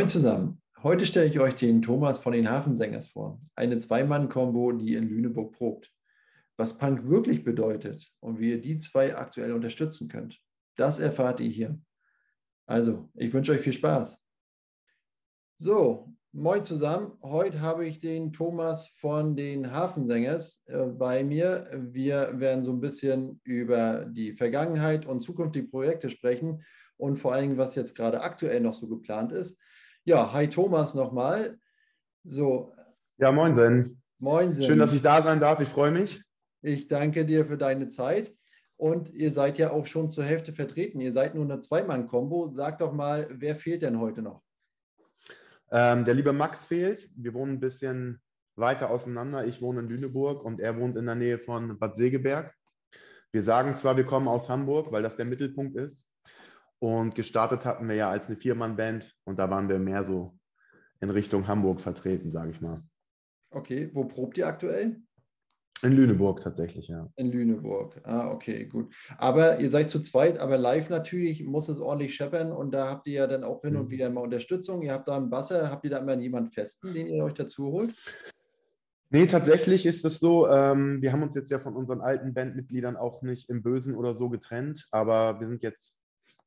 Moin zusammen. Heute stelle ich euch den Thomas von den Hafensängers vor. Eine Zwei-Mann-Kombo, die in Lüneburg probt. Was Punk wirklich bedeutet und wie ihr die zwei aktuell unterstützen könnt, das erfahrt ihr hier. Also, ich wünsche euch viel Spaß. So, moin zusammen. Heute habe ich den Thomas von den Hafensängers äh, bei mir. Wir werden so ein bisschen über die Vergangenheit und zukünftige Projekte sprechen und vor allen Dingen, was jetzt gerade aktuell noch so geplant ist. Ja, hi Thomas nochmal. So. Ja, moin Sen. Moin Sen. Schön, dass ich da sein darf. Ich freue mich. Ich danke dir für deine Zeit. Und ihr seid ja auch schon zur Hälfte vertreten. Ihr seid nur eine Zweimann-Kombo. Sag doch mal, wer fehlt denn heute noch? Ähm, der liebe Max fehlt. Wir wohnen ein bisschen weiter auseinander. Ich wohne in Lüneburg und er wohnt in der Nähe von Bad Segeberg. Wir sagen zwar, wir kommen aus Hamburg, weil das der Mittelpunkt ist, und gestartet hatten wir ja als eine Viermann-Band und da waren wir mehr so in Richtung Hamburg vertreten, sage ich mal. Okay, wo probt ihr aktuell? In Lüneburg tatsächlich, ja. In Lüneburg. Ah, okay, gut. Aber ihr seid zu zweit, aber live natürlich muss es ordentlich scheppern und da habt ihr ja dann auch hin und mhm. wieder mal Unterstützung. Ihr habt da einen Basser, habt ihr da immer jemanden festen, den ihr euch dazu holt? Nee, tatsächlich ist es so, ähm, wir haben uns jetzt ja von unseren alten Bandmitgliedern auch nicht im Bösen oder so getrennt, aber wir sind jetzt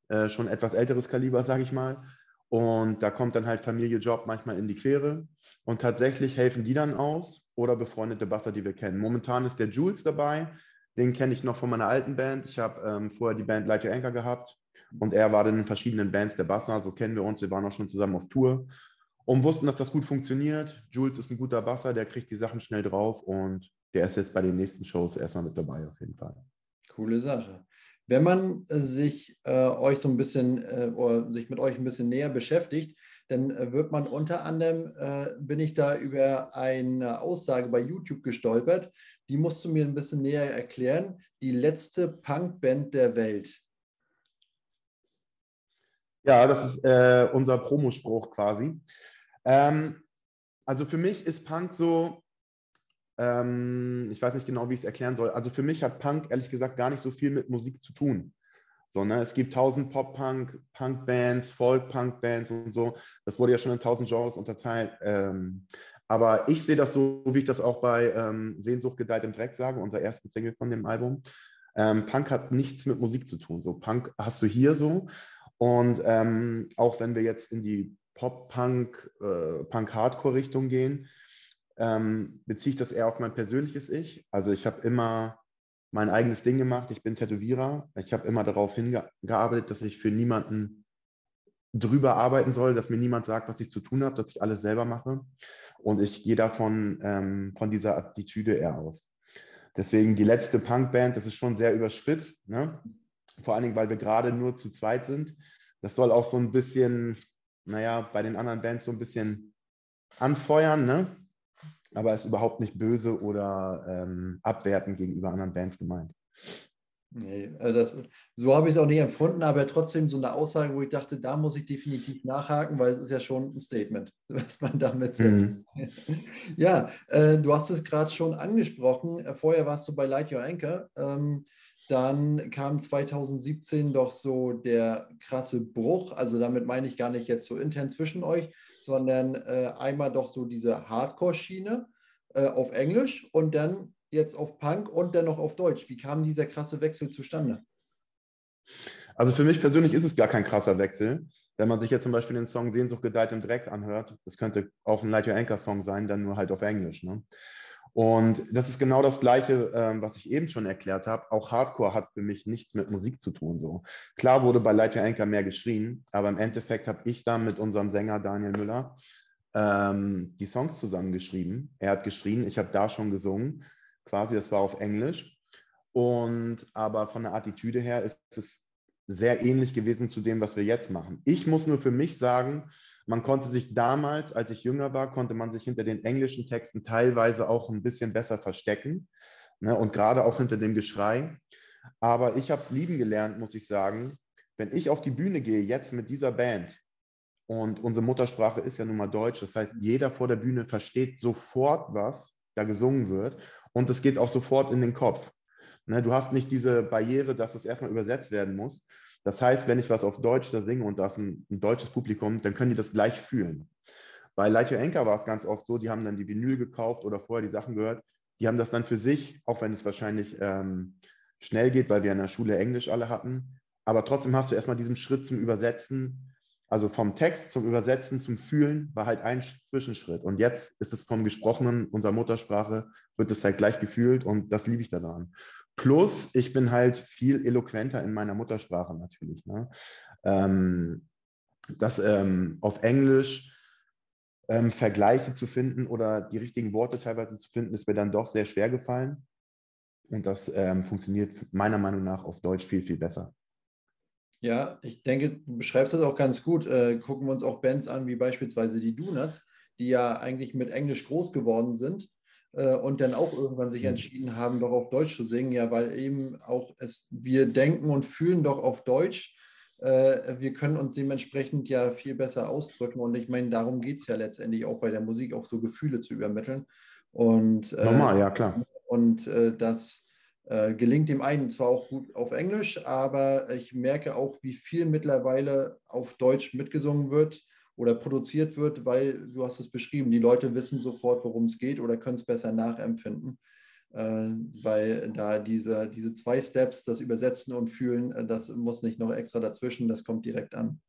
äh, schon etwas älteres Kaliber, sage ich mal. Und da kommt dann halt Familie, Job manchmal in die Quere. Und tatsächlich helfen die dann aus oder befreundete Basser, die wir kennen. Momentan ist der Jules dabei. Den kenne ich noch von meiner alten Band. Ich habe ähm, vorher die Band Light Your Anchor gehabt und er war dann in verschiedenen Bands der Basser. So kennen wir uns. Wir waren auch schon zusammen auf Tour und wussten, dass das gut funktioniert. Jules ist ein guter Basser, der kriegt die Sachen schnell drauf und der ist jetzt bei den nächsten Shows erstmal mit dabei auf jeden Fall. Coole Sache. Wenn man äh, sich äh, euch so ein bisschen äh, oder sich mit euch ein bisschen näher beschäftigt, dann äh, wird man unter anderem, äh, bin ich da über eine Aussage bei YouTube gestolpert, die musst du mir ein bisschen näher erklären. Die letzte Punkband der Welt. Ja, das ist äh, unser Promospruch quasi. Ähm, also für mich ist Punk so, ähm, ich weiß nicht genau, wie ich es erklären soll. Also für mich hat Punk ehrlich gesagt gar nicht so viel mit Musik zu tun. So, ne? Es gibt tausend Pop-Punk, Punk-Bands, Folk-Punk-Bands und so. Das wurde ja schon in tausend Genres unterteilt. Ähm, aber ich sehe das so, wie ich das auch bei ähm, Sehnsucht gedeiht im Dreck sage, unser ersten Single von dem Album. Ähm, Punk hat nichts mit Musik zu tun. So Punk hast du hier so. Und ähm, auch wenn wir jetzt in die Pop-Punk, äh, Punk-Hardcore-Richtung gehen, ähm, beziehe ich das eher auf mein persönliches Ich. Also ich habe immer mein eigenes Ding gemacht. Ich bin Tätowierer. Ich habe immer darauf hingearbeitet, dass ich für niemanden drüber arbeiten soll, dass mir niemand sagt, was ich zu tun habe, dass ich alles selber mache. Und ich gehe davon ähm, von dieser Attitüde eher aus. Deswegen die letzte Punkband, das ist schon sehr überspitzt. Ne? Vor allen Dingen, weil wir gerade nur zu zweit sind. Das soll auch so ein bisschen, naja, bei den anderen Bands so ein bisschen anfeuern. Ne? Aber ist überhaupt nicht böse oder ähm, abwertend gegenüber anderen Bands gemeint. Nee, also das, so habe ich es auch nicht empfunden, aber trotzdem so eine Aussage, wo ich dachte, da muss ich definitiv nachhaken, weil es ist ja schon ein Statement, was man damit setzt. Mhm. Ja, äh, du hast es gerade schon angesprochen. Vorher warst du bei Light Your Anchor. Ähm, dann kam 2017 doch so der krasse Bruch. Also damit meine ich gar nicht jetzt so intern zwischen euch, sondern äh, einmal doch so diese Hardcore-Schiene äh, auf Englisch und dann jetzt auf Punk und dann noch auf Deutsch. Wie kam dieser krasse Wechsel zustande? Also für mich persönlich ist es gar kein krasser Wechsel. Wenn man sich jetzt zum Beispiel den Song Sehnsucht gedeiht im Dreck anhört, das könnte auch ein Light Your Anchor Song sein, dann nur halt auf Englisch. Ne? Und das ist genau das Gleiche, ähm, was ich eben schon erklärt habe. Auch Hardcore hat für mich nichts mit Musik zu tun. So. Klar wurde bei Light Your Anchor mehr geschrien, aber im Endeffekt habe ich da mit unserem Sänger Daniel Müller ähm, die Songs zusammengeschrieben. Er hat geschrien, ich habe da schon gesungen. Quasi, das war auf Englisch. Und aber von der Attitüde her ist es sehr ähnlich gewesen zu dem, was wir jetzt machen. Ich muss nur für mich sagen, man konnte sich damals, als ich jünger war, konnte man sich hinter den englischen Texten teilweise auch ein bisschen besser verstecken ne, und gerade auch hinter dem Geschrei. Aber ich habe es lieben gelernt, muss ich sagen. Wenn ich auf die Bühne gehe, jetzt mit dieser Band, und unsere Muttersprache ist ja nun mal Deutsch, das heißt, jeder vor der Bühne versteht sofort, was da gesungen wird und es geht auch sofort in den Kopf. Ne, du hast nicht diese Barriere, dass es erstmal übersetzt werden muss. Das heißt, wenn ich was auf Deutsch da singe und da ist ein, ein deutsches Publikum, dann können die das gleich fühlen. Bei Light Your Anchor war es ganz oft so, die haben dann die Vinyl gekauft oder vorher die Sachen gehört. Die haben das dann für sich, auch wenn es wahrscheinlich ähm, schnell geht, weil wir in der Schule Englisch alle hatten. Aber trotzdem hast du erstmal diesen Schritt zum Übersetzen, also vom Text zum Übersetzen, zum Fühlen, war halt ein Zwischenschritt. Und jetzt ist es vom Gesprochenen, unserer Muttersprache, wird es halt gleich gefühlt und das liebe ich daran. Plus, ich bin halt viel eloquenter in meiner Muttersprache natürlich. Ne? Ähm, das ähm, auf Englisch ähm, Vergleiche zu finden oder die richtigen Worte teilweise zu finden, ist mir dann doch sehr schwer gefallen. Und das ähm, funktioniert meiner Meinung nach auf Deutsch viel, viel besser. Ja, ich denke, du beschreibst das auch ganz gut. Äh, gucken wir uns auch Bands an, wie beispielsweise die Donuts, die ja eigentlich mit Englisch groß geworden sind und dann auch irgendwann sich mhm. entschieden haben, doch auf Deutsch zu singen. Ja, weil eben auch es, wir denken und fühlen doch auf Deutsch äh, wir können uns dementsprechend ja viel besser ausdrücken. Und ich meine, darum geht es ja letztendlich auch bei der Musik, auch so Gefühle zu übermitteln. Und, äh, Normal, ja, klar. Und äh, das äh, gelingt dem einen zwar auch gut auf Englisch, aber ich merke auch, wie viel mittlerweile auf Deutsch mitgesungen wird oder produziert wird, weil du hast es beschrieben, die Leute wissen sofort, worum es geht oder können es besser nachempfinden. Äh, weil da diese, diese zwei Steps, das Übersetzen und Fühlen, äh, das muss nicht noch extra dazwischen, das kommt direkt an.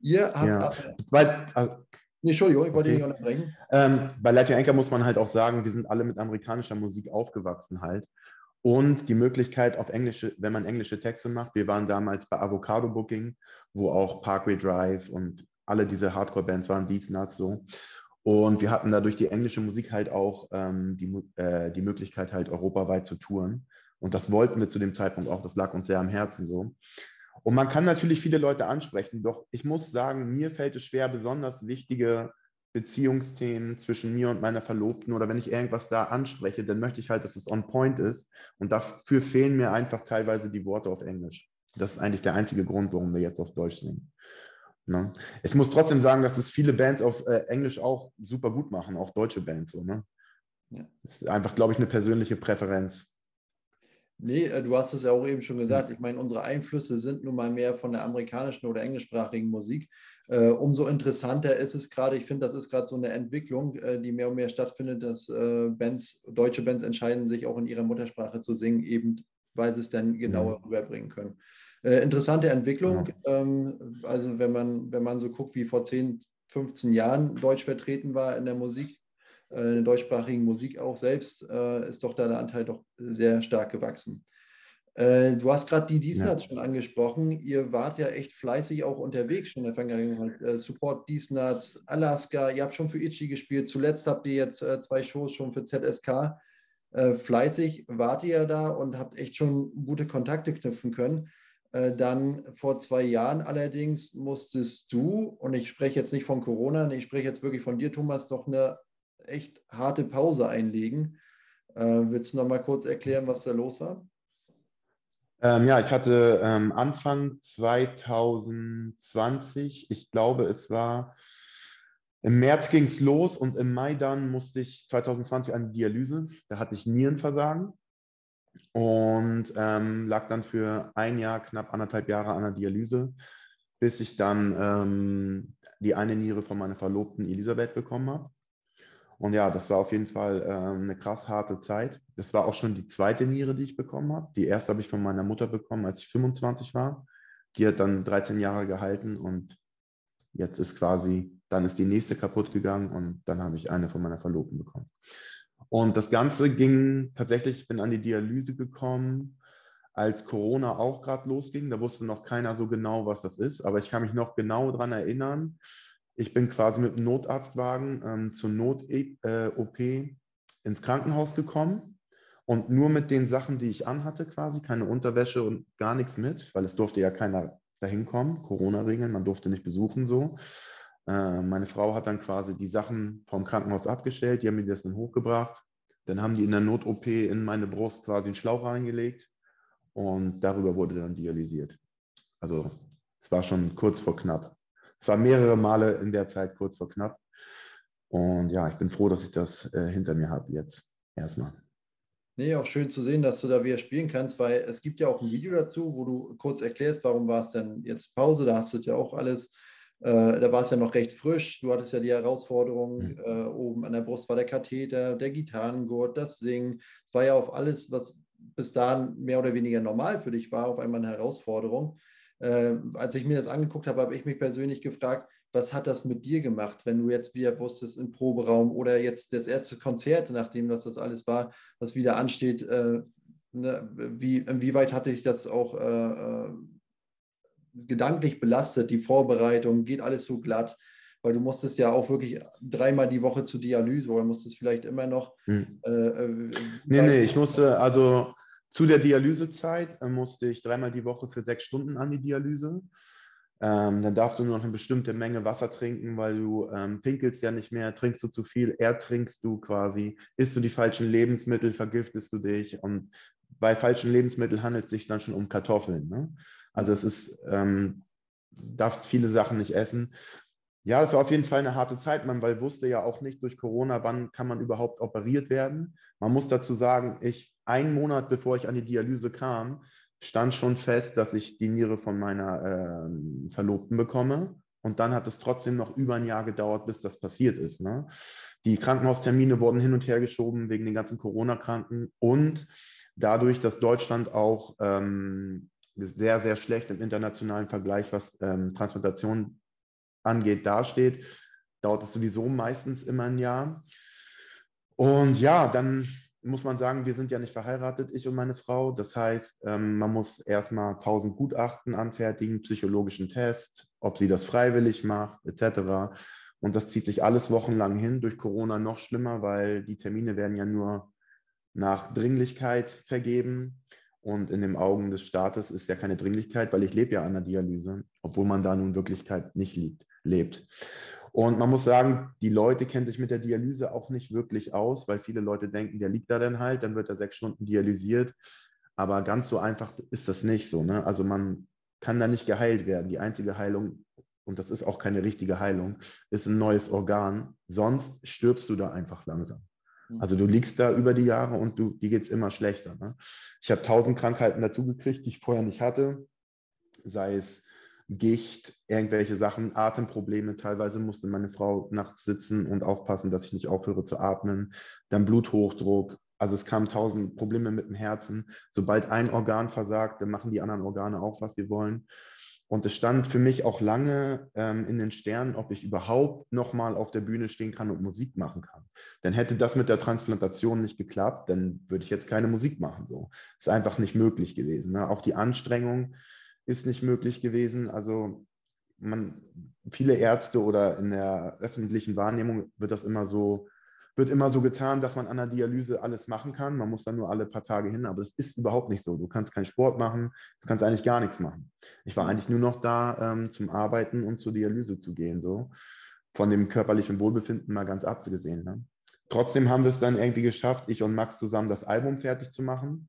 Ihr habt. Ja, weil, also, nee, Entschuldigung, ich wollte okay. dich unterbrechen. Ähm, bei Light Your Anchor muss man halt auch sagen, wir sind alle mit amerikanischer Musik aufgewachsen halt. Und die Möglichkeit auf englische, wenn man englische Texte macht, wir waren damals bei Avocado Booking, wo auch Parkway Drive und alle diese Hardcore-Bands waren, Beats Nuts so. Und wir hatten dadurch die englische Musik halt auch ähm, die, äh, die Möglichkeit, halt europaweit zu touren. Und das wollten wir zu dem Zeitpunkt auch. Das lag uns sehr am Herzen so. Und man kann natürlich viele Leute ansprechen, doch ich muss sagen, mir fällt es schwer, besonders wichtige Beziehungsthemen zwischen mir und meiner Verlobten oder wenn ich irgendwas da anspreche, dann möchte ich halt, dass es on point ist. Und dafür fehlen mir einfach teilweise die Worte auf Englisch. Das ist eigentlich der einzige Grund, warum wir jetzt auf Deutsch singen. Ne? Ich muss trotzdem sagen, dass es viele Bands auf äh, Englisch auch super gut machen, auch deutsche Bands. So, ne? ja. Das ist einfach, glaube ich, eine persönliche Präferenz. Nee, äh, du hast es ja auch eben schon gesagt. Ich meine, unsere Einflüsse sind nun mal mehr von der amerikanischen oder englischsprachigen Musik. Äh, umso interessanter ist es gerade, ich finde, das ist gerade so eine Entwicklung, äh, die mehr und mehr stattfindet, dass äh, Bands, deutsche Bands entscheiden, sich auch in ihrer Muttersprache zu singen, eben weil sie es dann genauer ja. rüberbringen können. Äh, interessante Entwicklung. Ja. Ähm, also wenn man, wenn man so guckt, wie vor 10, 15 Jahren Deutsch vertreten war in der Musik, äh, in der deutschsprachigen Musik auch selbst, äh, ist doch da der Anteil doch sehr stark gewachsen. Äh, du hast gerade die Diesnats ja. schon angesprochen. Ihr wart ja echt fleißig auch unterwegs schon in der Vergangenheit. Äh, Support Diesnats, Alaska, ihr habt schon für Itchy gespielt. Zuletzt habt ihr jetzt zwei Shows schon für ZSK. fleißig wart ihr ja da und habt echt schon gute Kontakte knüpfen können. Äh, dann vor zwei Jahren allerdings musstest du, und ich spreche jetzt nicht von Corona, ich spreche jetzt wirklich von dir, Thomas, doch eine echt harte Pause einlegen. Äh, willst du noch mal kurz erklären, was da los war? Ähm, ja, ich hatte ähm, Anfang 2020, ich glaube, es war im März ging es los und im Mai dann musste ich 2020 eine Dialyse. Da hatte ich Nierenversagen und ähm, lag dann für ein Jahr, knapp anderthalb Jahre an der Dialyse, bis ich dann ähm, die eine Niere von meiner Verlobten Elisabeth bekommen habe. Und ja, das war auf jeden Fall ähm, eine krass harte Zeit. Das war auch schon die zweite Niere, die ich bekommen habe. Die erste habe ich von meiner Mutter bekommen, als ich 25 war. Die hat dann 13 Jahre gehalten und jetzt ist quasi, dann ist die nächste kaputt gegangen und dann habe ich eine von meiner Verlobten bekommen. Und das Ganze ging tatsächlich, ich bin an die Dialyse gekommen, als Corona auch gerade losging. Da wusste noch keiner so genau, was das ist, aber ich kann mich noch genau daran erinnern. Ich bin quasi mit dem Notarztwagen ähm, zur Not-OP äh, ins Krankenhaus gekommen und nur mit den Sachen, die ich anhatte, quasi, keine Unterwäsche und gar nichts mit, weil es durfte ja keiner dahin kommen, Corona-Regeln, man durfte nicht besuchen so. Äh, meine Frau hat dann quasi die Sachen vom Krankenhaus abgestellt, die haben mir das dann hochgebracht. Dann haben die in der Not-OP in meine Brust quasi einen Schlauch reingelegt und darüber wurde dann dialysiert. Also es war schon kurz vor knapp. Es war mehrere Male in der Zeit kurz vor knapp. Und ja, ich bin froh, dass ich das äh, hinter mir habe jetzt erstmal. Nee, auch schön zu sehen, dass du da wieder spielen kannst, weil es gibt ja auch ein Video dazu, wo du kurz erklärst, warum war es denn jetzt Pause, da hast du ja auch alles, äh, da war es ja noch recht frisch, du hattest ja die Herausforderung, mhm. äh, oben an der Brust war der Katheter, der Gitarrengurt, das Singen, es war ja auf alles, was bis dahin mehr oder weniger normal für dich war, auf einmal eine Herausforderung. Äh, als ich mir das angeguckt habe, habe ich mich persönlich gefragt, was hat das mit dir gemacht, wenn du jetzt wieder wusstest im Proberaum oder jetzt das erste Konzert, nachdem das das alles war, was wieder ansteht, äh, ne, wie, inwieweit hatte ich das auch äh, äh, gedanklich belastet, die Vorbereitung, geht alles so glatt, weil du musstest ja auch wirklich dreimal die Woche zur Dialyse oder musstest vielleicht immer noch. Hm. Äh, äh, nee, nee, ich musste, also zu der Dialysezeit äh, musste ich dreimal die Woche für sechs Stunden an die Dialyse. Ähm, dann darfst du nur noch eine bestimmte Menge Wasser trinken, weil du ähm, pinkelst ja nicht mehr, trinkst du zu viel, ertrinkst du quasi, isst du die falschen Lebensmittel, vergiftest du dich. Und bei falschen Lebensmitteln handelt es sich dann schon um Kartoffeln. Ne? Also es ist, ähm, darfst viele Sachen nicht essen. Ja, das war auf jeden Fall eine harte Zeit, man weil wusste ja auch nicht durch Corona, wann kann man überhaupt operiert werden. Man muss dazu sagen, ich einen Monat bevor ich an die Dialyse kam, stand schon fest, dass ich die Niere von meiner äh, Verlobten bekomme. Und dann hat es trotzdem noch über ein Jahr gedauert, bis das passiert ist. Ne? Die Krankenhaustermine wurden hin und her geschoben wegen den ganzen Corona-Kranken und dadurch, dass Deutschland auch ähm, sehr, sehr schlecht im internationalen Vergleich, was ähm, Transplantation angeht, dasteht, dauert es sowieso meistens immer ein Jahr. Und ja, dann muss man sagen, wir sind ja nicht verheiratet, ich und meine Frau. Das heißt, ähm, man muss erstmal 1000 Gutachten anfertigen, psychologischen Test, ob sie das freiwillig macht, etc. Und das zieht sich alles wochenlang hin, durch Corona noch schlimmer, weil die Termine werden ja nur nach Dringlichkeit vergeben. Und in den Augen des Staates ist ja keine Dringlichkeit, weil ich lebe ja an der Dialyse, obwohl man da nun Wirklichkeit nicht lebt. Und man muss sagen, die Leute kennen sich mit der Dialyse auch nicht wirklich aus, weil viele Leute denken, der liegt da dann halt, dann wird er sechs Stunden dialysiert. Aber ganz so einfach ist das nicht so. Ne? Also man kann da nicht geheilt werden. Die einzige Heilung, und das ist auch keine richtige Heilung, ist ein neues Organ. Sonst stirbst du da einfach langsam. Mhm. Also du liegst da über die Jahre und du, dir geht es immer schlechter. Ne? Ich habe tausend Krankheiten dazugekriegt, die ich vorher nicht hatte. Sei es Gicht, irgendwelche Sachen, Atemprobleme. Teilweise musste meine Frau nachts sitzen und aufpassen, dass ich nicht aufhöre zu atmen. Dann Bluthochdruck. Also es kamen tausend Probleme mit dem Herzen. Sobald ein Organ versagt, dann machen die anderen Organe auch, was sie wollen. Und es stand für mich auch lange ähm, in den Sternen, ob ich überhaupt nochmal auf der Bühne stehen kann und Musik machen kann. Denn hätte das mit der Transplantation nicht geklappt, dann würde ich jetzt keine Musik machen. So ist einfach nicht möglich gewesen. Ne? Auch die Anstrengung, ist nicht möglich gewesen. Also man, viele Ärzte oder in der öffentlichen Wahrnehmung wird das immer so, wird immer so getan, dass man an der Dialyse alles machen kann. Man muss dann nur alle paar Tage hin, aber das ist überhaupt nicht so. Du kannst keinen Sport machen, du kannst eigentlich gar nichts machen. Ich war eigentlich nur noch da ähm, zum Arbeiten und zur Dialyse zu gehen, so von dem körperlichen Wohlbefinden mal ganz abgesehen. Ne? Trotzdem haben wir es dann irgendwie geschafft, ich und Max zusammen das Album fertig zu machen.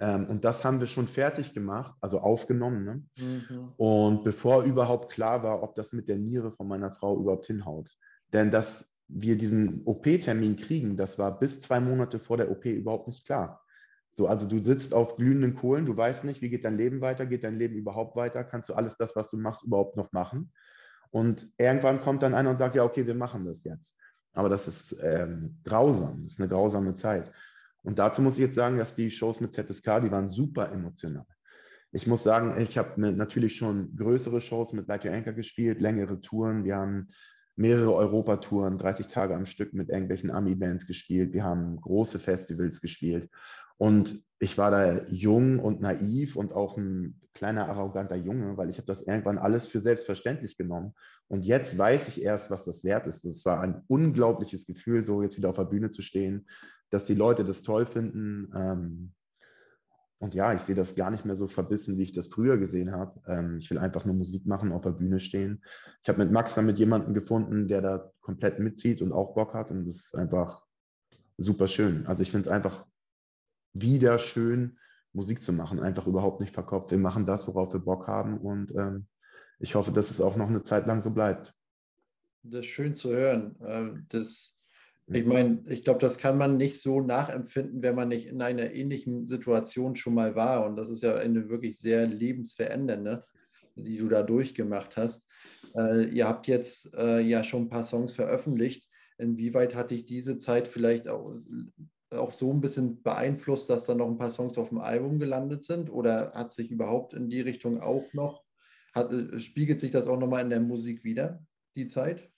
Ähm, und das haben wir schon fertig gemacht, also aufgenommen. Ne? Mhm. Und bevor überhaupt klar war, ob das mit der Niere von meiner Frau überhaupt hinhaut. Denn dass wir diesen OP-Termin kriegen, das war bis zwei Monate vor der OP überhaupt nicht klar. So, also du sitzt auf glühenden Kohlen, du weißt nicht, wie geht dein Leben weiter, geht dein Leben überhaupt weiter, kannst du alles das, was du machst, überhaupt noch machen? Und irgendwann kommt dann einer und sagt, ja, okay, wir machen das jetzt. Aber das ist ähm, grausam, das ist eine grausame Zeit. Und dazu muss ich jetzt sagen, dass die Shows mit ZSK, die waren super emotional. Ich muss sagen, ich habe natürlich schon größere Shows mit Light Your Anchor gespielt, längere Touren. Wir haben mehrere Europatouren, 30 Tage am Stück mit irgendwelchen Ami-Bands gespielt. Wir haben große Festivals gespielt. Und ich war da jung und naiv und auch ein kleiner arroganter Junge, weil ich habe das irgendwann alles für selbstverständlich genommen. Und jetzt weiß ich erst, was das wert ist. Es war ein unglaubliches Gefühl, so jetzt wieder auf der Bühne zu stehen, dass die Leute das toll finden. Ähm, und ja, ich sehe das gar nicht mehr so verbissen, wie ich das früher gesehen habe. Ähm, ich will einfach nur Musik machen, auf der Bühne stehen. Ich habe mit Max dann mit jemandem gefunden, der da komplett mitzieht und auch Bock hat. Und das ist einfach super schön. Also ich finde es einfach wieder schön, Musik zu machen. Einfach überhaupt nicht verkopft. Wir machen das, worauf wir Bock haben. Und ähm, ich hoffe, dass es auch noch eine Zeit lang so bleibt. Das ist schön zu hören. Ähm, das Ich meine, ich glaube, das kann man nicht so nachempfinden, wenn man nicht in einer ähnlichen Situation schon mal war. Und das ist ja eine wirklich sehr lebensverändernde, die du da durchgemacht hast. Äh, ihr habt jetzt äh, ja schon ein paar Songs veröffentlicht. Inwieweit hat dich diese Zeit vielleicht auch, auch so ein bisschen beeinflusst, dass da noch ein paar Songs auf dem Album gelandet sind? Oder hat sich überhaupt in die Richtung auch noch, hat, äh, spiegelt sich das auch nochmal in der Musik wieder, die Zeit?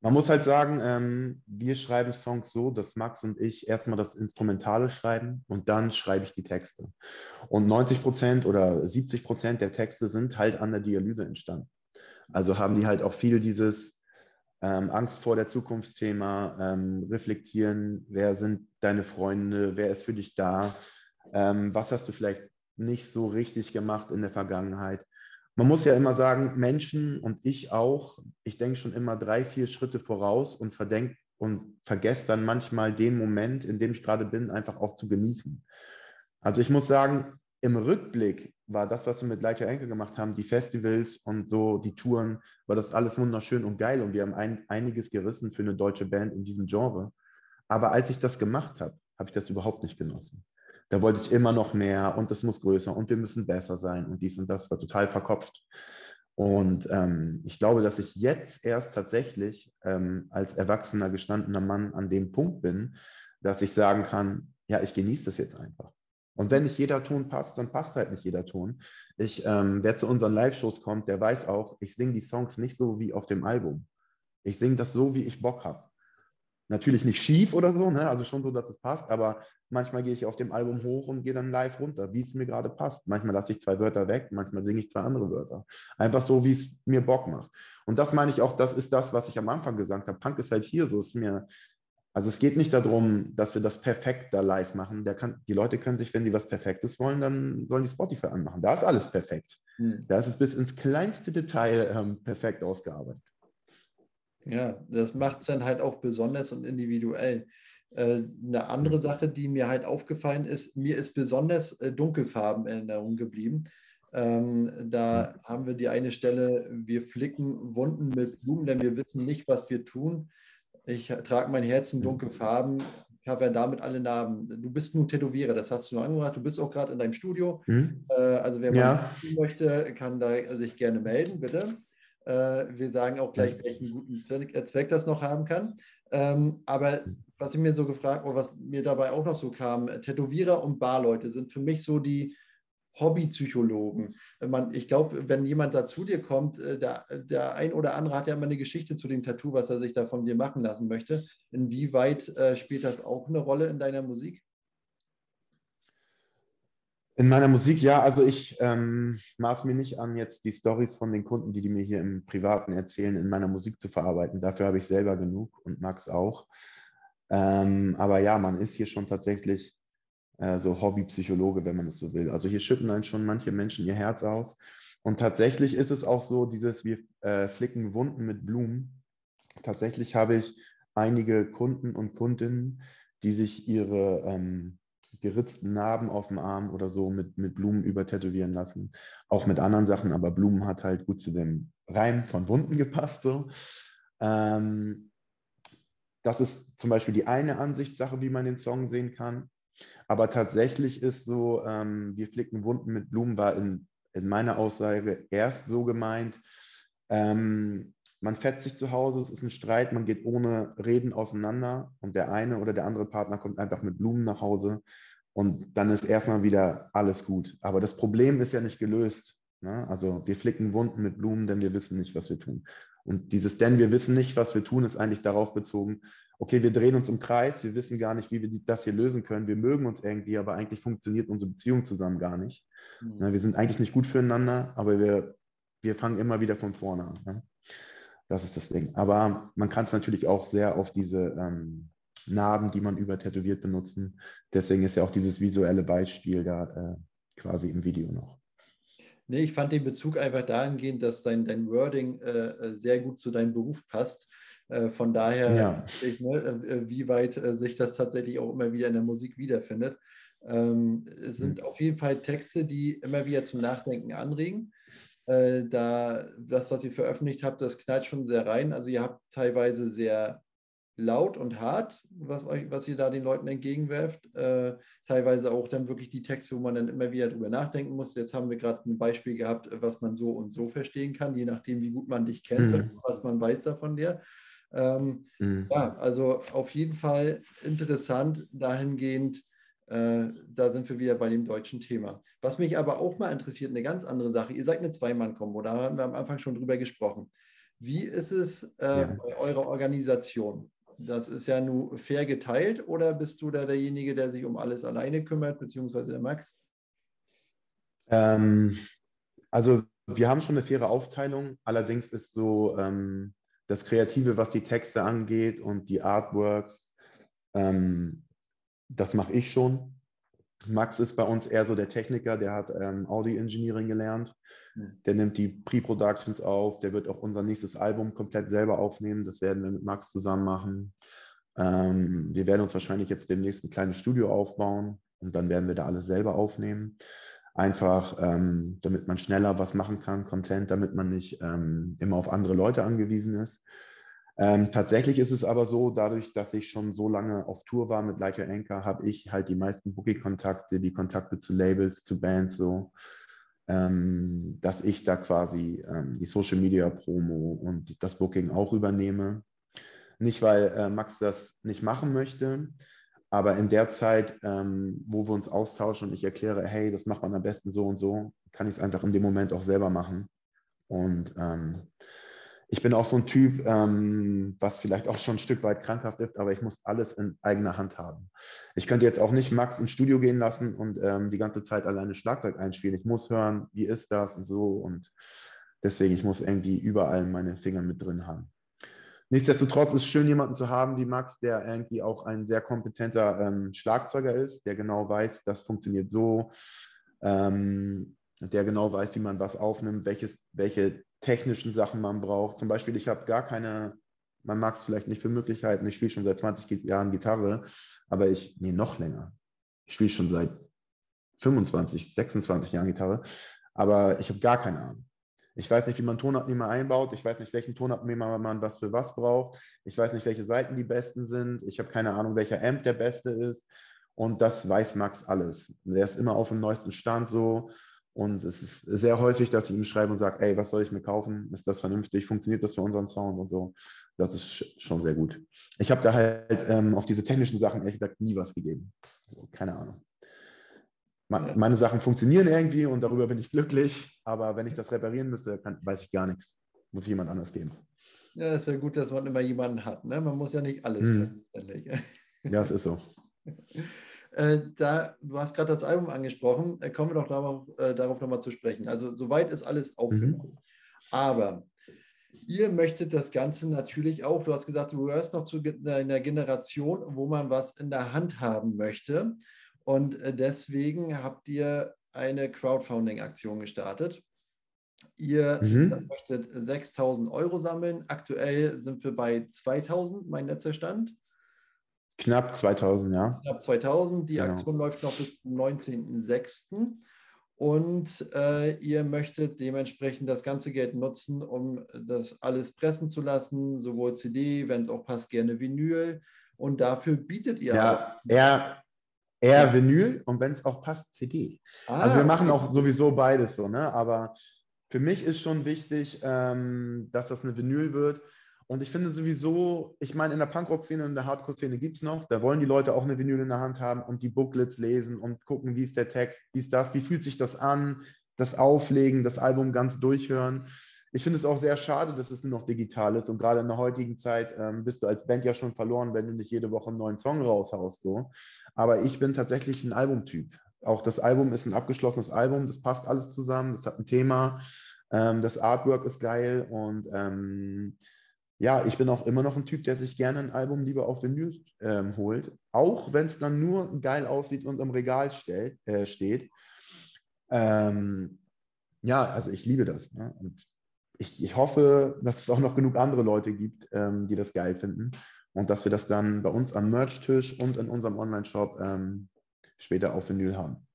Man muss halt sagen, ähm, wir schreiben Songs so, dass Max und ich erstmal das Instrumentale schreiben und dann schreibe ich die Texte. Und 90 Prozent oder 70 Prozent der Texte sind halt an der Dialyse entstanden. Also haben die halt auch viel dieses ähm, Angst vor der Zukunftsthema, ähm, reflektieren, wer sind deine Freunde, wer ist für dich da, ähm, was hast du vielleicht nicht so richtig gemacht in der Vergangenheit man muss ja immer sagen, Menschen und ich auch, ich denke schon immer drei, vier Schritte voraus und verdenke und vergesse dann manchmal den Moment, in dem ich gerade bin, einfach auch zu genießen. Also ich muss sagen, im Rückblick war das, was wir mit Leica Enkel gemacht haben, die Festivals und so, die Touren, war das alles wunderschön und geil und wir haben ein, einiges gerissen für eine deutsche Band in diesem Genre. Aber als ich das gemacht habe, habe ich das überhaupt nicht genossen. Da wollte ich immer noch mehr und es muss größer und wir müssen besser sein und dies und das war total verkopft. Und ähm, ich glaube, dass ich jetzt erst tatsächlich ähm, als erwachsener, gestandener Mann an dem Punkt bin, dass ich sagen kann, ja, ich genieße das jetzt einfach. Und wenn nicht jeder Ton passt, dann passt halt nicht jeder Ton. Ich, ähm, wer zu unseren Live-Shows kommt, der weiß auch, ich singe die Songs nicht so wie auf dem Album. Ich singe das so, wie ich Bock habe. Natürlich nicht schief oder so, ne? also schon so, dass es passt, aber Manchmal gehe ich auf dem Album hoch und gehe dann live runter, wie es mir gerade passt. Manchmal lasse ich zwei Wörter weg, manchmal singe ich zwei andere Wörter. Einfach so, wie es mir Bock macht. Und das meine ich auch, das ist das, was ich am Anfang gesagt habe. Punk ist halt hier so, ist mir, also es geht nicht darum, dass wir das perfekt da live machen. Kann, die Leute können sich, wenn sie was Perfektes wollen, dann sollen die Spotify anmachen. Da ist alles perfekt. Hm. Da ist es bis ins kleinste Detail ähm, perfekt ausgearbeitet. Ja, das macht es dann halt auch besonders und individuell. Äh, eine andere mhm. Sache, die mir halt aufgefallen ist, mir ist besonders äh, Dunkelfarben in Erinnerung geblieben. Ähm, da mhm. haben wir die eine Stelle, wir flicken Wunden mit Blumen, denn wir wissen nicht, was wir tun. Ich trage mein Herz in mhm. dunkle Farben, covern damit alle Narben. Du bist nun Tätowierer, das hast du nur angehört. Du bist auch gerade in deinem Studio. Mhm. Äh, also wer ja. mal möchte, kann da sich gerne melden, bitte. Äh, wir sagen auch gleich, welchen guten Zweck, äh, Zweck das noch haben kann. Ähm, aber was ich mir so gefragt oder was mir dabei auch noch so kam, äh, Tätowierer und Barleute sind für mich so die Hobbypsychologen. Man, ich glaube, wenn jemand da zu dir kommt, der, der ein oder andere hat ja immer eine Geschichte zu dem Tattoo, was er sich da von dir machen lassen möchte. Inwieweit spielt das auch eine Rolle in deiner Musik? In meiner Musik, ja, also ich ähm, maß mir nicht an, jetzt die Stories von den Kunden, die die mir hier im Privaten erzählen, in meiner Musik zu verarbeiten. Dafür habe ich selber genug und Max auch. Ähm, aber ja, man ist hier schon tatsächlich äh, so Hobbypsychologe, wenn man es so will. Also hier schütten dann schon manche Menschen ihr Herz aus. Und tatsächlich ist es auch so, dieses, wir äh, flicken Wunden mit Blumen. Tatsächlich habe ich einige Kunden und Kundinnen, die sich ihre ähm, geritzten Narben auf dem Arm oder so mit, mit Blumen übertätowieren lassen. Auch mit anderen Sachen, aber Blumen hat halt gut zu dem Reim von Wunden gepasst. So. Ähm, das ist zum Beispiel die eine Ansichtssache, wie man den Song sehen kann. Aber tatsächlich ist so, ähm, wir flicken Wunden mit Blumen, war in, in meiner Aussage erst so gemeint, ähm, man fetzt sich zu Hause, es ist ein Streit, man geht ohne Reden auseinander und der eine oder der andere Partner kommt einfach mit Blumen nach Hause und dann ist erstmal wieder alles gut. Aber das Problem ist ja nicht gelöst. Ne? Also wir flicken Wunden mit Blumen, denn wir wissen nicht, was wir tun. Und dieses denn wir wissen nicht, was wir tun, ist eigentlich darauf bezogen, okay, wir drehen uns im Kreis, wir wissen gar nicht, wie wir das hier lösen können. Wir mögen uns irgendwie, aber eigentlich funktioniert unsere Beziehung zusammen gar nicht. Mhm. Wir sind eigentlich nicht gut füreinander, aber wir, wir fangen immer wieder von vorne an. Ne? Das ist das Ding. Aber man kann es natürlich auch sehr auf diese ähm, Narben, die man übertätowiert benutzen. Deswegen ist ja auch dieses visuelle Beispiel da äh, quasi im Video noch. Nee, ich fand den Bezug einfach dahingehend, dass dein, dein Wording äh, äh sehr gut zu deinem Beruf passt. Äh, von daher, ja. ich, ne, äh, wie weit äh, sich das tatsächlich auch immer wieder in der Musik wiederfindet. Ähm, es sind mhm. auf jeden Fall Texte, die immer wieder zum Nachdenken anregen. Äh, da das, was ihr veröffentlicht habt, das knallt schon sehr rein. Also ihr habt teilweise sehr laut und hart, was, euch, was ihr da den Leuten entgegenwerft. Äh, teilweise auch dann wirklich die Texte, wo man dann immer wieder drüber nachdenken muss. Jetzt haben wir gerade ein Beispiel gehabt, was man so und so verstehen kann, je nachdem, wie gut man dich kennt, mhm. was man weiß da von dir. Ähm, mhm. Ja, also auf jeden Fall interessant dahingehend, äh, da sind wir wieder bei dem deutschen Thema. Was mich aber auch mal interessiert, eine ganz andere Sache. Ihr seid eine Zweimann-Kombo, da haben wir am Anfang schon drüber gesprochen. Wie ist es äh, ja. bei eurer Organisation? Das ist ja nur fair geteilt oder bist du da derjenige, der sich um alles alleine kümmert, beziehungsweise der Max? Ähm, also wir haben schon eine faire Aufteilung, allerdings ist so ähm, das Kreative, was die Texte angeht und die Artworks, ähm, das mache ich schon. Max ist bei uns eher so der Techniker, der hat ähm, Audio Engineering gelernt. Der nimmt die Pre-Productions auf, der wird auch unser nächstes Album komplett selber aufnehmen. Das werden wir mit Max zusammen machen. Ähm, wir werden uns wahrscheinlich jetzt demnächst ein kleines Studio aufbauen und dann werden wir da alles selber aufnehmen. Einfach, ähm, damit man schneller was machen kann, Content, damit man nicht ähm, immer auf andere Leute angewiesen ist. Ähm, tatsächlich ist es aber so, dadurch, dass ich schon so lange auf Tour war mit Like Anchor, habe ich halt die meisten Booking-Kontakte, die Kontakte zu Labels, zu Bands so, ähm, dass ich da quasi ähm, die Social Media Promo und das Booking auch übernehme. Nicht, weil äh, Max das nicht machen möchte, aber in der Zeit, ähm, wo wir uns austauschen und ich erkläre, hey, das macht man am besten so und so, kann ich es einfach in dem Moment auch selber machen. Und ähm, ich bin auch so ein Typ, ähm, was vielleicht auch schon ein Stück weit krankhaft ist, aber ich muss alles in eigener Hand haben. Ich könnte jetzt auch nicht Max ins Studio gehen lassen und ähm, die ganze Zeit alleine Schlagzeug einspielen. Ich muss hören, wie ist das und so. Und deswegen, ich muss irgendwie überall meine Finger mit drin haben. Nichtsdestotrotz ist es schön, jemanden zu haben wie Max, der irgendwie auch ein sehr kompetenter ähm, Schlagzeuger ist, der genau weiß, das funktioniert so, ähm, der genau weiß, wie man was aufnimmt, welches, welche technischen Sachen man braucht. Zum Beispiel, ich habe gar keine, man mag es vielleicht nicht für Möglichkeiten, ich spiele schon seit 20 Jahren Gitarre, aber ich, nee, noch länger. Ich spiele schon seit 25, 26 Jahren Gitarre, aber ich habe gar keine Ahnung. Ich weiß nicht, wie man Tonabnehmer einbaut. Ich weiß nicht, welchen Tonabnehmer man was für was braucht. Ich weiß nicht, welche Seiten die besten sind. Ich habe keine Ahnung, welcher Amp der beste ist. Und das weiß Max alles. Der ist immer auf dem neuesten Stand so. Und es ist sehr häufig, dass ich ihm schreibe und sage, ey, was soll ich mir kaufen? Ist das vernünftig? Funktioniert das für unseren Sound und so? Das ist schon sehr gut. Ich habe da halt ähm, auf diese technischen Sachen ehrlich gesagt nie was gegeben. Also, keine Ahnung. Meine Sachen funktionieren irgendwie und darüber bin ich glücklich, aber wenn ich das reparieren müsste, kann, weiß ich gar nichts. Muss ich jemand anders geben. Ja, ist ja gut, dass man immer jemanden hat. Ne? Man muss ja nicht alles hm. können. Ja, es ist so. Äh, da, du hast gerade das Album angesprochen, äh, kommen wir doch darauf, äh, darauf nochmal zu sprechen. Also soweit ist alles aufgenommen. Mhm. Aber ihr möchtet das Ganze natürlich auch, du hast gesagt, du gehörst noch zu einer Generation, wo man was in der Hand haben möchte. Und äh, deswegen habt ihr eine Crowdfunding-Aktion gestartet. Ihr mhm. möchtet 6000 Euro sammeln. Aktuell sind wir bei 2000, mein letzter Stand. Knapp 2000, ja. Knapp 2000. Die genau. Aktion läuft noch bis zum 19.06. Und äh, ihr möchtet dementsprechend das ganze Geld nutzen, um das alles pressen zu lassen, sowohl CD, wenn es auch passt, gerne Vinyl. Und dafür bietet ihr. Ja, eher, eher ja. Vinyl und wenn es auch passt, CD. Ah, also wir machen okay. auch sowieso beides so, ne? Aber für mich ist schon wichtig, ähm, dass das eine Vinyl wird und ich finde sowieso, ich meine, in der Punkrock-Szene und in der Hardcore-Szene gibt es noch, da wollen die Leute auch eine Vinyl in der Hand haben und die Booklets lesen und gucken, wie ist der Text, wie ist das, wie fühlt sich das an, das Auflegen, das Album ganz durchhören. Ich finde es auch sehr schade, dass es nur noch digital ist und gerade in der heutigen Zeit ähm, bist du als Band ja schon verloren, wenn du nicht jede Woche einen neuen Song raushaust. So. Aber ich bin tatsächlich ein Albumtyp. Auch das Album ist ein abgeschlossenes Album, das passt alles zusammen, das hat ein Thema, ähm, das Artwork ist geil und ähm, ja, ich bin auch immer noch ein Typ, der sich gerne ein Album lieber auf Vinyl ähm, holt, auch wenn es dann nur geil aussieht und im Regal stellt, äh, steht. Ähm, ja, also ich liebe das. Ne? Und ich, ich, hoffe, dass es auch noch genug andere Leute gibt, ähm, die das geil finden und dass wir das dann bei uns am Merch-Tisch und in unserem Online-Shop ähm, später auf Vinyl haben.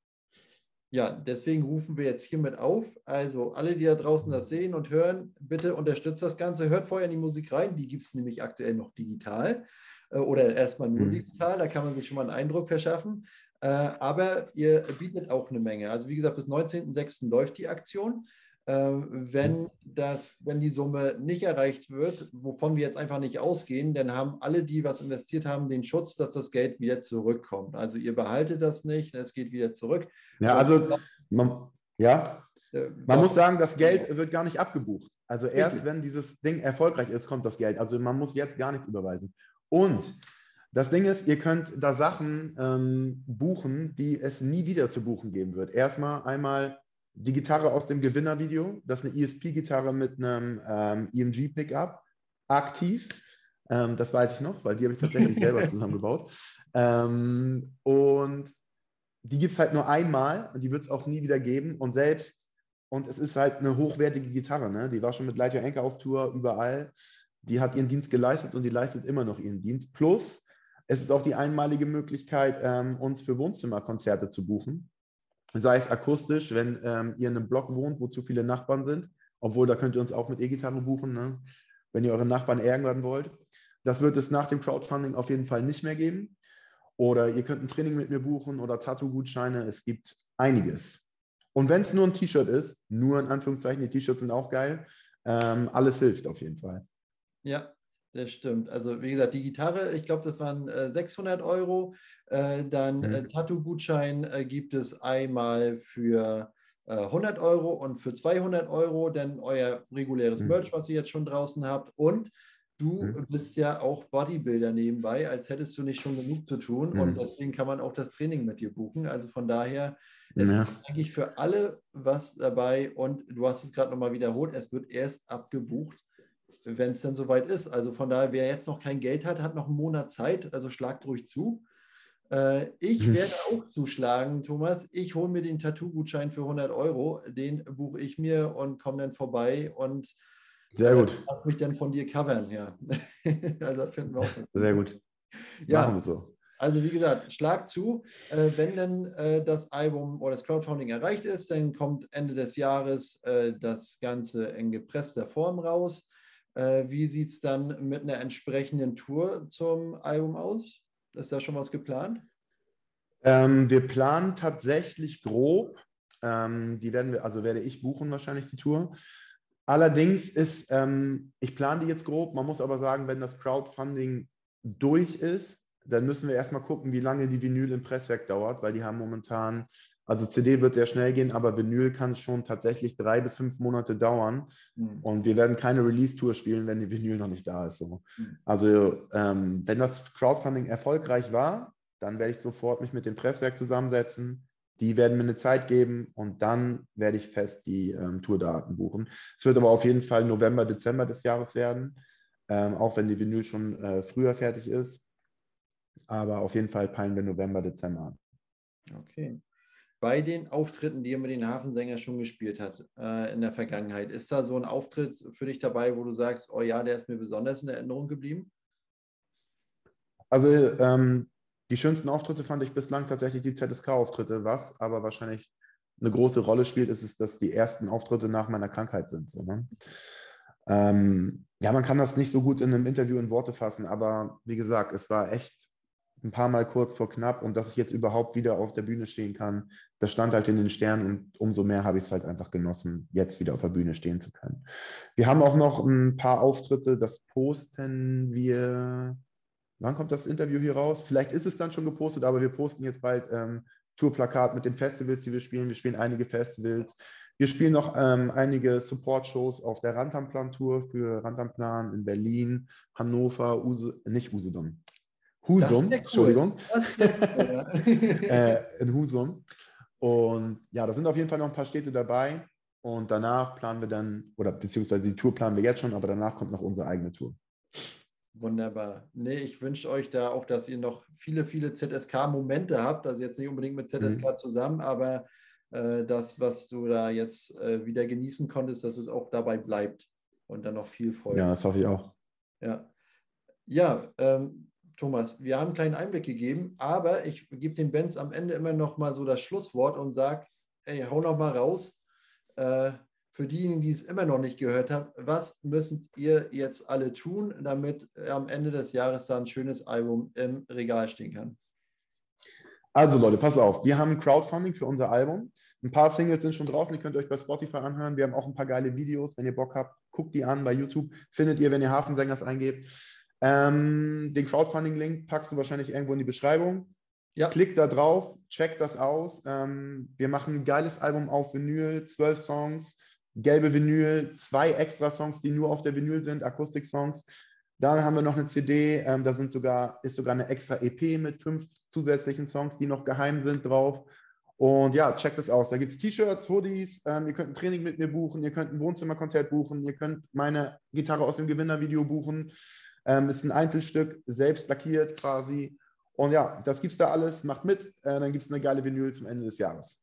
Ja, deswegen rufen wir jetzt hiermit auf. Also alle, die da draußen das sehen und hören, bitte unterstützt das Ganze. Hört vorher in die Musik rein. Die gibt es nämlich aktuell noch digital. äh, oder erstmal nur mhm. digital, da kann man sich schon mal einen Eindruck verschaffen. Äh, aber ihr bietet auch eine Menge. Also wie gesagt, bis 19.06. läuft die Aktion. Ähm, wenn, das, wenn die Summe nicht erreicht wird, wovon wir jetzt einfach nicht ausgehen, dann haben alle, die was investiert haben, den Schutz, dass das Geld wieder zurückkommt. Also ihr behaltet das nicht, es geht wieder zurück. Ja, also man, ja, äh, man muss sagen, das Geld wird gar nicht abgebucht. Also erst wenn dieses Ding erfolgreich ist, kommt das Geld. Also man muss jetzt gar nichts überweisen. Und das Ding ist, ihr könnt da Sachen ähm, buchen, die es nie wieder zu buchen geben wird. Erstmal einmal die Gitarre aus dem Gewinnervideo. Das ist eine ESP-Gitarre mit einem ähm, EMG-Pickup, aktiv. Ähm, das weiß ich noch, weil die habe ich tatsächlich selber zusammengebaut. Ähm, und die gibt es halt nur einmal und die wird es auch nie wieder geben. Und selbst, und es ist halt eine hochwertige Gitarre, ne? die war schon mit Light Your Anchor auf Tour überall. Die hat ihren Dienst geleistet und die leistet immer noch ihren Dienst. Plus, es ist auch die einmalige Möglichkeit, ähm, uns für Wohnzimmerkonzerte zu buchen sei es akustisch, wenn ähm, ihr in einem Block wohnt, wo zu viele Nachbarn sind, obwohl da könnt ihr uns auch mit E-Gitarre buchen, ne? wenn ihr eure Nachbarn ärgern wollt. Das wird es nach dem Crowdfunding auf jeden Fall nicht mehr geben. Oder ihr könnt ein Training mit mir buchen oder Tattoo-Gutscheine. Es gibt einiges. Und wenn es nur ein T-Shirt ist, nur in Anführungszeichen, die T-Shirts sind auch geil, ähm, alles hilft auf jeden Fall. Ja, das stimmt. Also wie gesagt, die Gitarre, ich glaube, das waren äh, 600 Euro. Äh, dann mhm. äh, Tattoo-Gutschein äh, gibt es einmal für 100 äh, Euro und für 200 Euro dann euer reguläres mhm. Merch, was ihr jetzt schon draußen habt. Und du mhm. bist ja auch Bodybuilder nebenbei, als hättest du nicht schon genug zu tun. Und mhm. deswegen kann man auch das Training mit dir buchen. Also von daher ist ja. eigentlich für alle was dabei. Und du hast es gerade nochmal wiederholt, es wird erst abgebucht wenn es dann soweit ist. Also von daher, wer jetzt noch kein Geld hat, hat noch einen Monat Zeit, also schlagt ruhig zu. Äh, ich hm. werde auch zuschlagen, Thomas. Ich hole mir den Tattoo-Gutschein für 100 Euro, den buche ich mir und komme dann vorbei und sehr gut. Äh, lass mich dann von dir covern, ja. also finden wir auch. Sehr gut. Ja. Machen wir so. Also wie gesagt, schlag zu. Äh, wenn dann äh, das Album oder das Crowdfunding erreicht ist, dann kommt Ende des Jahres äh, das Ganze in gepresster Form raus. Äh, wie sieht es dann mit einer entsprechenden Tour zum Album aus? Ist da schon was geplant? Ähm, wir planen tatsächlich grob. Ähm, die werden wir, also werde ich buchen wahrscheinlich die Tour. Allerdings ist, ähm, ich plane die jetzt grob. Man muss aber sagen, wenn das Crowdfunding durch ist, dann müssen wir erstmal gucken, wie lange die Vinyl im Presswerk dauert, weil die haben momentan also CD wird sehr schnell gehen, aber Vinyl kann schon tatsächlich drei bis fünf Monate dauern. Mhm. Und wir werden keine Release-Tour spielen, wenn die Vinyl noch nicht da ist. So. Mhm. Also ähm, wenn das Crowdfunding erfolgreich war, dann werde ich sofort mich mit dem Presswerk zusammensetzen. Die werden mir eine Zeit geben und dann werde ich fest die ähm, Tourdaten buchen. Es wird aber auf jeden Fall November, Dezember des Jahres werden, ähm, auch wenn die Vinyl schon äh, früher fertig ist. Aber auf jeden Fall peilen wir November, Dezember an. Okay bei den Auftritten, die ihr mit den Hafensänger schon gespielt hat äh, in der Vergangenheit, ist da so ein Auftritt für dich dabei, wo du sagst, oh ja, der ist mir besonders in Erinnerung geblieben? Also ähm, die schönsten Auftritte fand ich bislang tatsächlich die ZSK-Auftritte, was aber wahrscheinlich eine große Rolle spielt, ist es, dass die ersten Auftritte nach meiner Krankheit sind. So, ne? ähm, ja, man kann das nicht so gut in einem Interview in Worte fassen, aber wie gesagt, es war echt ein paar Mal kurz vor knapp und dass ich jetzt überhaupt wieder auf der Bühne stehen kann, das stand halt in den Sternen und umso mehr habe ich es halt einfach genossen, jetzt wieder auf der Bühne stehen zu können. Wir haben auch noch ein paar Auftritte, das posten wir. Wann kommt das Interview hier raus? Vielleicht ist es dann schon gepostet, aber wir posten jetzt bald ähm, Tourplakat mit den Festivals, die wir spielen. Wir spielen einige Festivals. Wir spielen noch ähm, einige Support-Shows auf der Rantamplan-Tour für Rantamplan in Berlin, Hannover, Use, nicht Usedom, Husum, cool. Entschuldigung. äh, in Husum. Und ja, da sind auf jeden Fall noch ein paar Städte dabei. Und danach planen wir dann, oder beziehungsweise die Tour planen wir jetzt schon, aber danach kommt noch unsere eigene Tour. Wunderbar. Nee, ich wünsche euch da auch, dass ihr noch viele, viele ZSK-Momente habt. Also jetzt nicht unbedingt mit ZSK mhm. zusammen, aber äh, das, was du da jetzt äh, wieder genießen konntest, dass es auch dabei bleibt und dann noch viel folgt. Ja, das hoffe ich auch. Ja. Ja, ähm, Thomas, wir haben einen kleinen Einblick gegeben, aber ich gebe dem Benz am Ende immer noch mal so das Schlusswort und sage, ey, hau noch mal raus. Äh, für diejenigen, die es immer noch nicht gehört haben, was müsst ihr jetzt alle tun, damit am Ende des Jahres dann ein schönes Album im Regal stehen kann? Also Leute, pass auf, wir haben Crowdfunding für unser Album. Ein paar Singles sind schon draußen, die könnt ihr euch bei Spotify anhören. Wir haben auch ein paar geile Videos, wenn ihr Bock habt, guckt die an bei YouTube. Findet ihr, wenn ihr Hafensängers eingebt. Ähm, den Crowdfunding-Link packst du wahrscheinlich irgendwo in die Beschreibung. Ja. Klickt da drauf, checkt das aus. Ähm, wir machen ein geiles Album auf Vinyl, zwölf Songs, gelbe Vinyl, zwei extra Songs, die nur auf der Vinyl sind, Akustik-Songs. Dann haben wir noch eine CD, ähm, da sind sogar, ist sogar eine extra EP mit fünf zusätzlichen Songs, die noch geheim sind drauf. Und ja, checkt es aus. Da gibt es T-Shirts, Hoodies, ähm, ihr könnt ein Training mit mir buchen, ihr könnt ein Wohnzimmerkonzert buchen, ihr könnt meine Gitarre aus dem Gewinnervideo buchen. Ähm, ist ein Einzelstück, selbst lackiert quasi. Und ja, das gibt es da alles, macht mit, äh, dann gibt es eine geile Vinyl zum Ende des Jahres.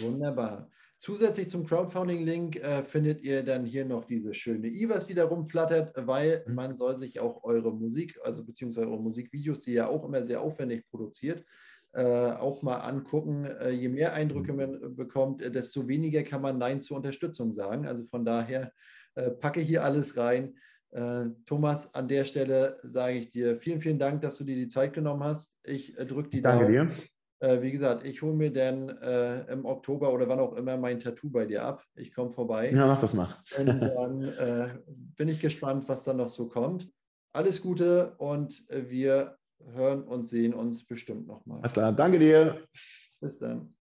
Wunderbar. Zusätzlich zum Crowdfunding-Link äh, findet ihr dann hier noch diese schöne I, was wieder rumflattert, weil mhm. man soll sich auch eure Musik, also beziehungsweise eure Musikvideos, die ja auch immer sehr aufwendig produziert, äh, auch mal angucken. Äh, je mehr Eindrücke mhm. man bekommt, äh, desto weniger kann man Nein zur Unterstützung sagen. Also von daher äh, packe hier alles rein. Äh, Thomas, an der Stelle sage ich dir vielen, vielen Dank, dass du dir die Zeit genommen hast. Ich drücke die Danke Daumen. dir äh, wie gesagt, ich hole mir dann äh, im Oktober oder wann auch immer mein Tattoo bei dir ab. Ich komme vorbei. Ja, mach das mal. Und dann äh, bin ich gespannt, was dann noch so kommt. Alles Gute und wir hören und sehen uns bestimmt nochmal. Alles klar, danke dir. Bis dann.